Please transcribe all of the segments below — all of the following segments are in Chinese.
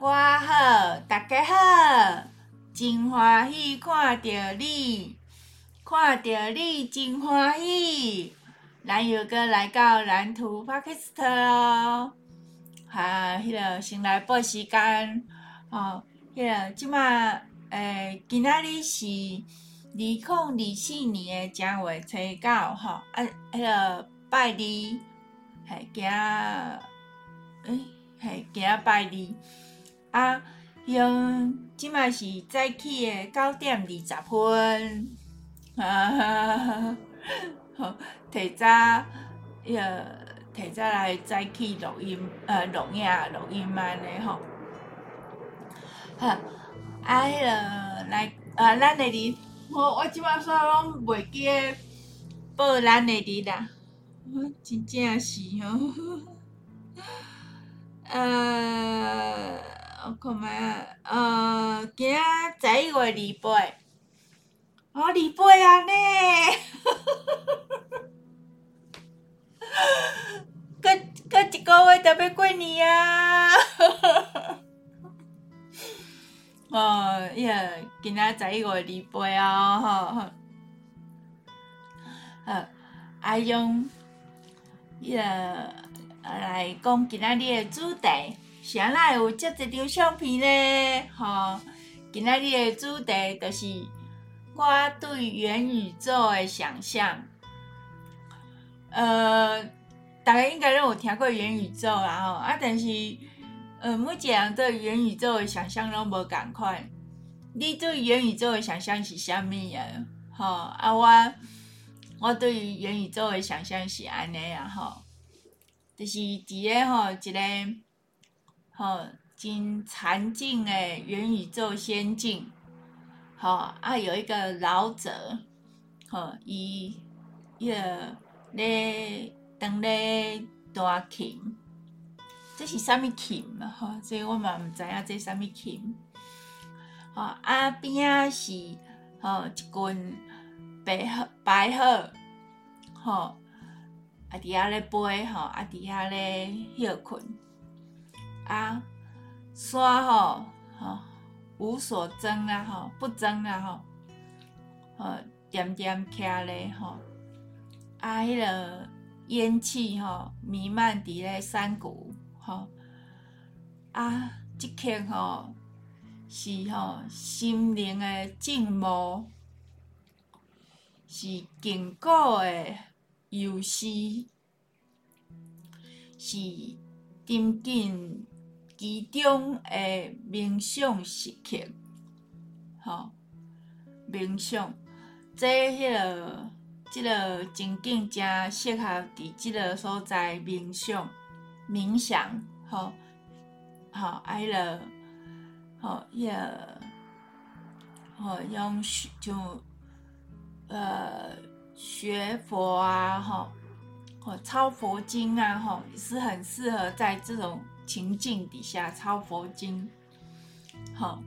我好，大家好，真欢喜看到你，看到你真欢喜。咱又阁来到蓝图 p a k i s t 哦，哈，迄个先来报时间哦，迄个即马诶，今仔日是二零二四年诶正月初九吼，啊，迄个拜二，嘿，今诶，嘿，今拜二，啊，用即马是早起诶九点二十分，啊哈，好。提早，迄个提早来早起录音，呃，录影录音安尼吼。好，啊，迄个来，啊，咱的哩，我我即摆煞拢袂记报咱的哩啦，我真正是吼。呃，看觅啊，呃，今仔十一月二八，哦，二八啊呢。搁搁一个月就要过年啊！哦，伊个今仔十一月二八哦，吼吼，好，阿用伊个来讲今仔日的主题，啥啦有遮一张相片呢？吼，今仔日的主题就是我对元宇宙的想象。呃，大家应该都有听过元宇宙啦吼，啊，但是，呃，每一个人对元宇宙的想象拢无共款。你对元宇宙的想象是啥物啊？吼，啊，我我对于元宇宙的想象是安尼啊，吼，就是伫个吼一个吼真禅净的元宇宙仙境，吼啊，有一个老者，吼伊伊个。咧，当咧弹琴，这是啥物琴啊？吼，所以我嘛毋知影这啥物琴。吼，啊边仔是吼一群白鹤，白鹤，吼，啊伫遐咧飞，吼，啊伫遐咧休困。啊，山吼，吼无所争啊，吼不争啊，吼，吼点点徛咧，吼。啊，迄个烟气吼弥漫伫咧山谷吼，啊，即刻吼是吼心灵的静默，是紧固的游戏，是沉浸其中的冥想时刻，吼冥想，这迄个。即个情景正适合伫即个所在冥想、冥想，吼，吼，迄个，吼，迄个，吼，用就，呃，学佛啊，吼，或抄佛经啊，吼，是很适合在这种情境底下抄佛经，好，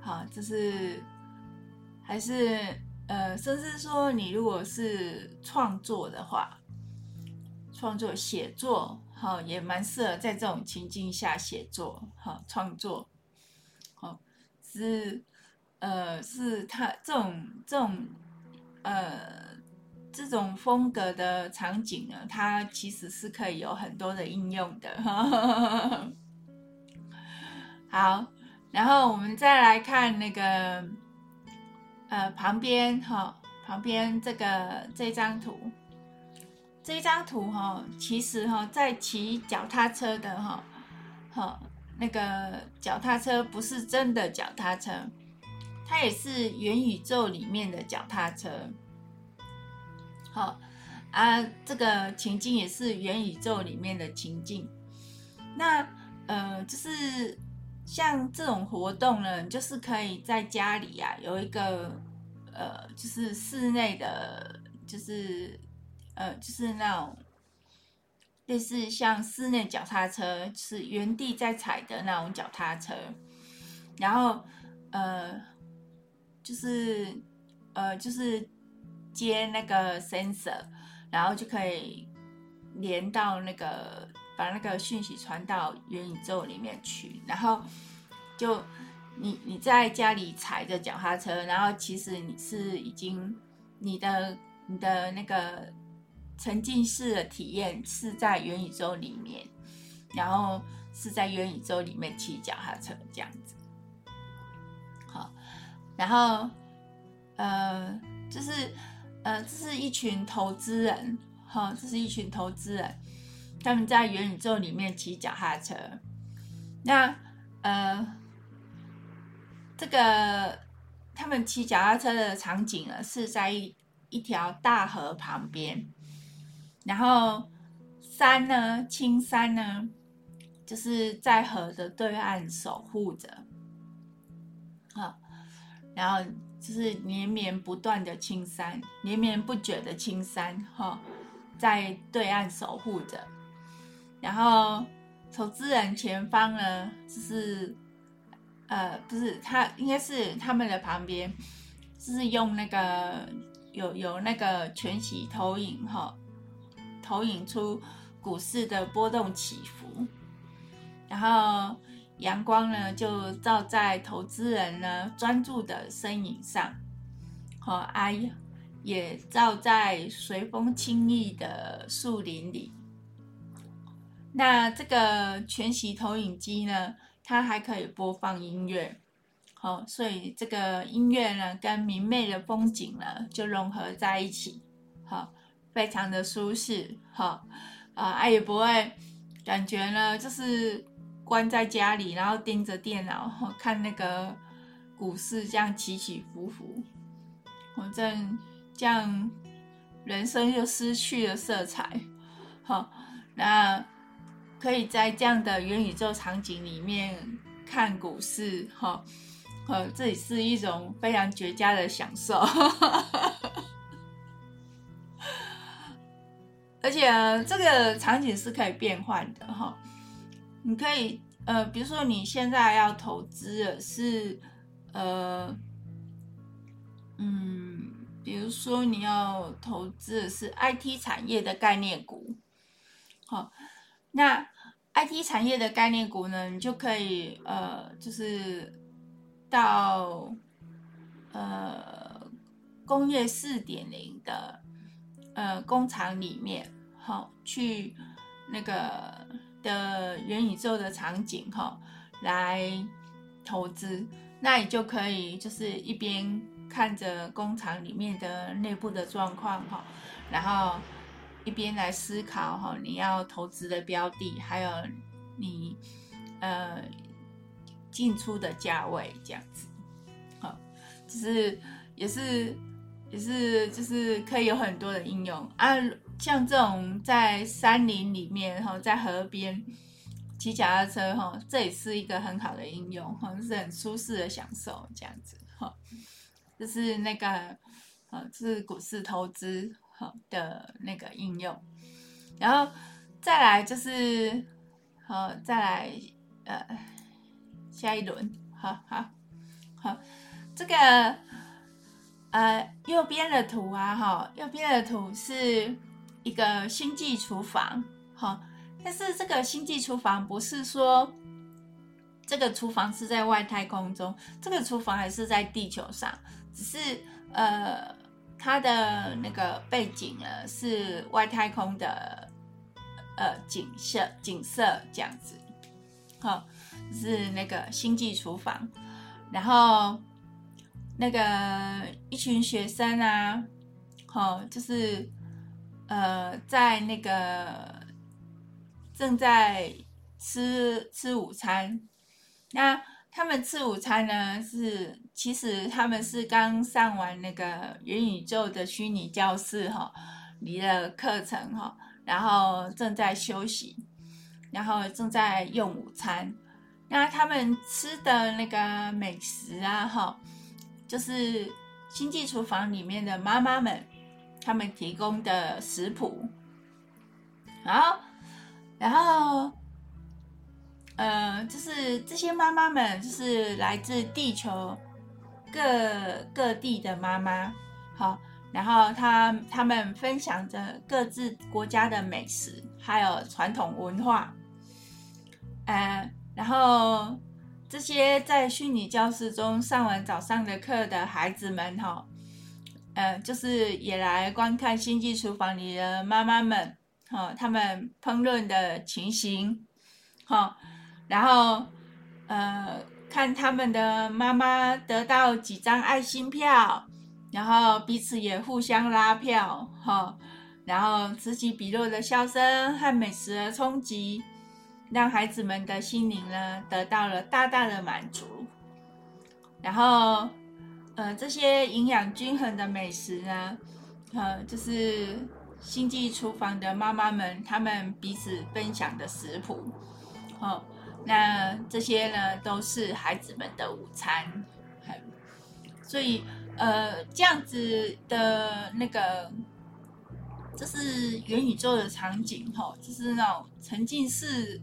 好，就是还是。呃，甚至说，你如果是创作的话，创作写作，哈，也蛮适合在这种情境下写作，哈，创作，好，是，呃，是他这种这种，呃，这种风格的场景呢，它其实是可以有很多的应用的，好，然后我们再来看那个。呃，旁边哈，旁边这个这张图，这张图哈，其实哈，在骑脚踏车的哈，哈，那个脚踏车不是真的脚踏车，它也是元宇宙里面的脚踏车。好啊，这个情境也是元宇宙里面的情境。那呃，就是。像这种活动呢，就是可以在家里啊，有一个呃，就是室内的，就是呃，就是那种类似像室内脚踏车，是原地在踩的那种脚踏车，然后呃，就是呃，就是接那个 sensor，然后就可以连到那个把那个讯息传到元宇宙里面去，然后就你你在家里踩着脚踏车，然后其实你是已经你的你的那个沉浸式的体验是在元宇宙里面，然后是在元宇宙里面骑脚踏车这样子。好，然后呃，就是呃，这是一群投资人。哈，这是一群投资人，他们在元宇宙里面骑脚踏车。那呃，这个他们骑脚踏车的场景呢，是在一一条大河旁边，然后山呢，青山呢，就是在河的对岸守护着。好，然后就是连绵不断的青山，连绵不绝的青山，哈。在对岸守护着，然后投资人前方呢，就是呃，不是他，应该是他们的旁边，就是用那个有有那个全息投影哈，投影出股市的波动起伏，然后阳光呢就照在投资人呢专注的身影上，好，哎呀。也照在随风轻逸的树林里。那这个全息投影机呢，它还可以播放音乐，好，所以这个音乐呢，跟明媚的风景呢，就融合在一起，好，非常的舒适，好，啊，也不会感觉呢，就是关在家里，然后盯着电脑 看那个股市这样起起伏伏，反正。这样，人生就失去了色彩。好，那可以在这样的元宇宙场景里面看股市，哈，呃，这也是一种非常绝佳的享受。而且这个场景是可以变换的，哈，你可以，呃，比如说你现在要投资的是，呃，嗯。比如说，你要投资的是 IT 产业的概念股，好，那 IT 产业的概念股呢，你就可以呃，就是到呃工业四点零的呃工厂里面，好，去那个的元宇宙的场景哈，来投资，那你就可以就是一边。看着工厂里面的内部的状况哈，然后一边来思考哈，你要投资的标的，还有你呃进出的价位这样子，好，就是也是也是就是可以有很多的应用啊，像这种在山林里面哈，在河边骑脚踏车哈，这也是一个很好的应用哈，是很舒适的享受这样子哈。就是那个，呃，是股市投资好的那个应用，然后再来就是，好，再来呃，下一轮，好好好，这个呃右边的图啊，哈，右边的图是一个星际厨房，好，但是这个星际厨房不是说这个厨房是在外太空中，这个厨房还是在地球上。只是呃，它的那个背景呢是外太空的呃景色，景色这样子，好，是那个星际厨房，然后那个一群学生啊，好，就是呃在那个正在吃吃午餐，那。他们吃午餐呢，是其实他们是刚上完那个元宇宙的虚拟教室哈，离了课程哈，然后正在休息，然后正在用午餐。那他们吃的那个美食啊哈，就是星际厨房里面的妈妈们他们提供的食谱，然后，然后。呃，就是这些妈妈们，就是来自地球各各地的妈妈，好，然后他他们分享着各自国家的美食，还有传统文化。呃，然后这些在虚拟教室中上完早上的课的孩子们，哈，呃，就是也来观看星际厨房里的妈妈们，哈，他们烹饪的情形，哈，然后呃，看他们的妈妈得到几张爱心票。然后彼此也互相拉票，哈，然后此起彼落的笑声和美食的冲击，让孩子们的心灵呢得到了大大的满足。然后，呃，这些营养均衡的美食呢，呃，就是星际厨房的妈妈们他们彼此分享的食谱，好，那这些呢都是孩子们的午餐，所以。呃，这样子的那个，这是元宇宙的场景哈，就是那种沉浸式、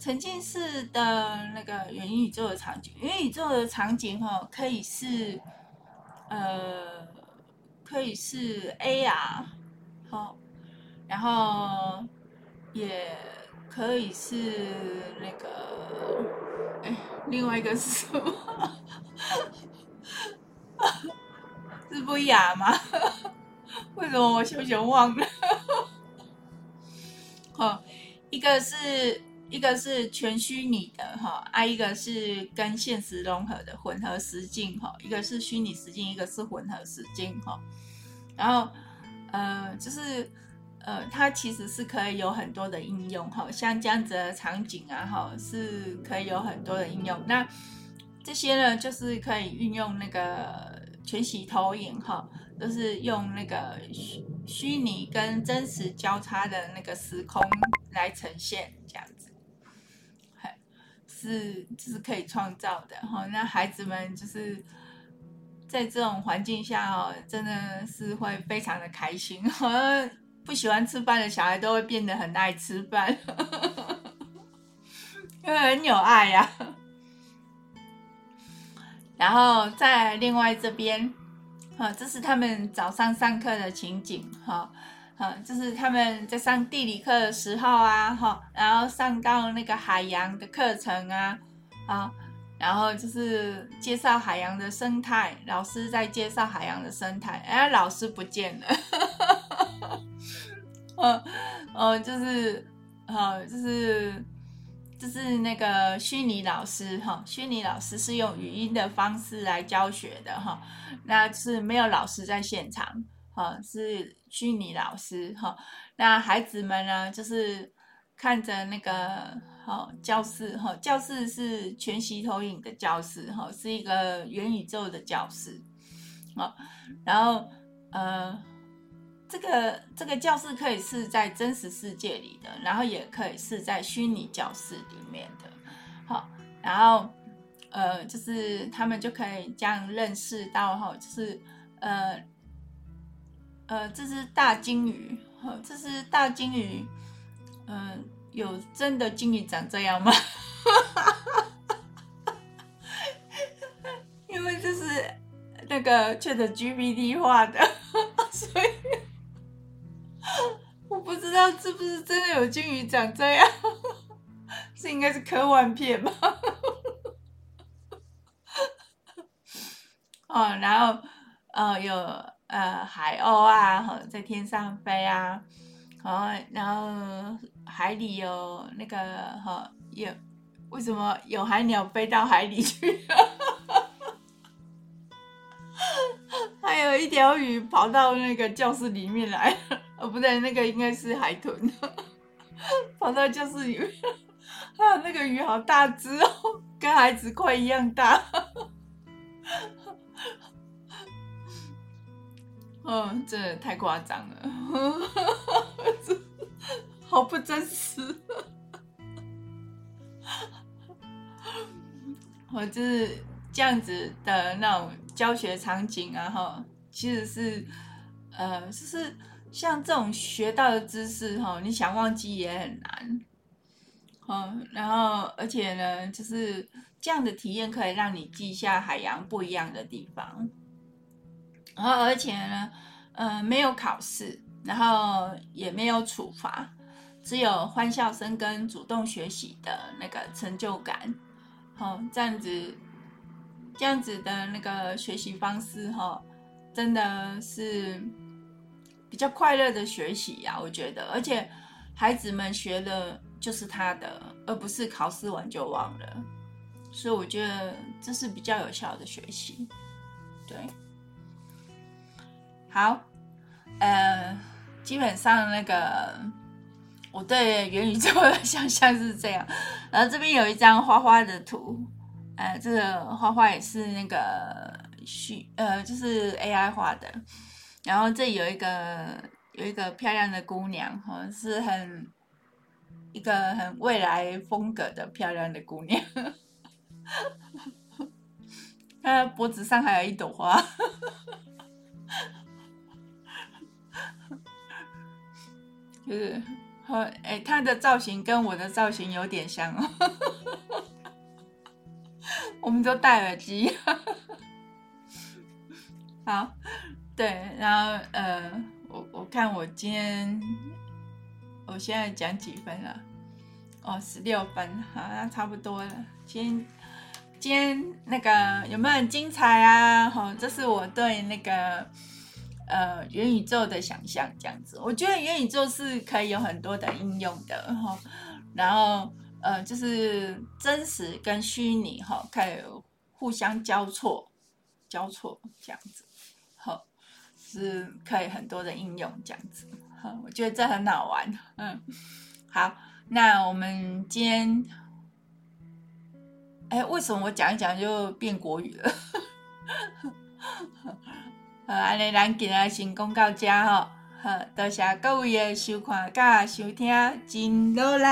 沉浸式的那个元宇宙的场景。元宇宙的场景哈，可以是呃，可以是 AR，好，然后也可以是那个，哎，另外一个是什么？是不雅吗？为什么我熊熊忘了？好，一个是一个是全虚拟的哈，啊，一个是跟现实融合的混合实境哈，一个是虚拟实境，一个是混合实境哈。然后呃，就是呃，它其实是可以有很多的应用哈，像这样子的场景啊哈，是可以有很多的应用。那这些呢，就是可以运用那个。全息投影哈，都是用那个虚虚拟跟真实交叉的那个时空来呈现，这样子，是就是可以创造的哈。那孩子们就是在这种环境下哦，真的是会非常的开心。不喜欢吃饭的小孩都会变得很爱吃饭，因为很有爱呀。然后在另外这边，哈，这是他们早上上课的情景，哈，哈，这是他们在上地理课的时候啊，哈，然后上到那个海洋的课程啊，啊，然后就是介绍海洋的生态，老师在介绍海洋的生态，哎，老师不见了，哦，哦，就是，哈，就是。就是那个虚拟老师哈，虚拟老师是用语音的方式来教学的哈，那是没有老师在现场哈，是虚拟老师哈。那孩子们呢，就是看着那个哈教室哈，教室是全息投影的教室哈，是一个元宇宙的教室啊，然后呃。这个这个教室可以是在真实世界里的，然后也可以是在虚拟教室里面的，好，然后呃，就是他们就可以这样认识到哈，就是呃呃，这是大鲸鱼，这是大鲸鱼，嗯、呃，有真的鲸鱼长这样吗？因为这是那个 ChatGPT 画的，所以。我不知道是不是真的有鲸鱼长这样，是应该是科幻片吧？哦，然后呃有呃海鸥啊，在天上飞啊，哦，然后海里有那个哈有为什么有海鸟飞到海里去？还有一条鱼跑到那个教室里面来。哦，不对，那个应该是海豚，跑到教室里面，啊，那个鱼好大只哦，跟孩子快一样大，嗯，真的太夸张了，好不真实，我 就是这样子的那种教学场景啊，哈，其实是，呃，就是。像这种学到的知识，哈，你想忘记也很难，然后而且呢，就是这样的体验可以让你记下海洋不一样的地方，然后而且呢，呃，没有考试，然后也没有处罚，只有欢笑声跟主动学习的那个成就感。好，这样子，这样子的那个学习方式，哈，真的是比较快乐的学习呀，我觉得，而且孩子们学的就是他的，而不是考试完就忘了。所以我觉得这是比较有效的学习，对。好，呃，基本上那个我对元宇宙的想象是这样。然后这边有一张花花的图，呃，这个花花也是那个虚，呃，就是 AI 画的。然后这有一个有一个漂亮的姑娘，哈，是很一个很未来风格的漂亮的姑娘。她脖子上还有一朵花，就是和哎，他的造型跟我的造型有点像哦。我们都戴耳机，好，对，然后呃，我我看我今天我现在讲几分了？哦，十六分，好，那差不多了，今天。今天那个有没有很精彩啊？哈，这是我对那个呃元宇宙的想象，这样子。我觉得元宇宙是可以有很多的应用的哈。然后呃，就是真实跟虚拟哈，可以互相交错，交错这样子，好，是可以很多的应用这样子。哈，我觉得这很好玩。嗯，好，那我们今天。哎，为什么我讲一讲就变国语了？呃，安尼咱今日先讲到这吼，好，多谢各位的收看甲收听，真努力。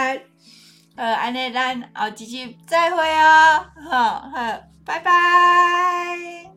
呃，安尼咱后一集再会哦，好好，拜拜。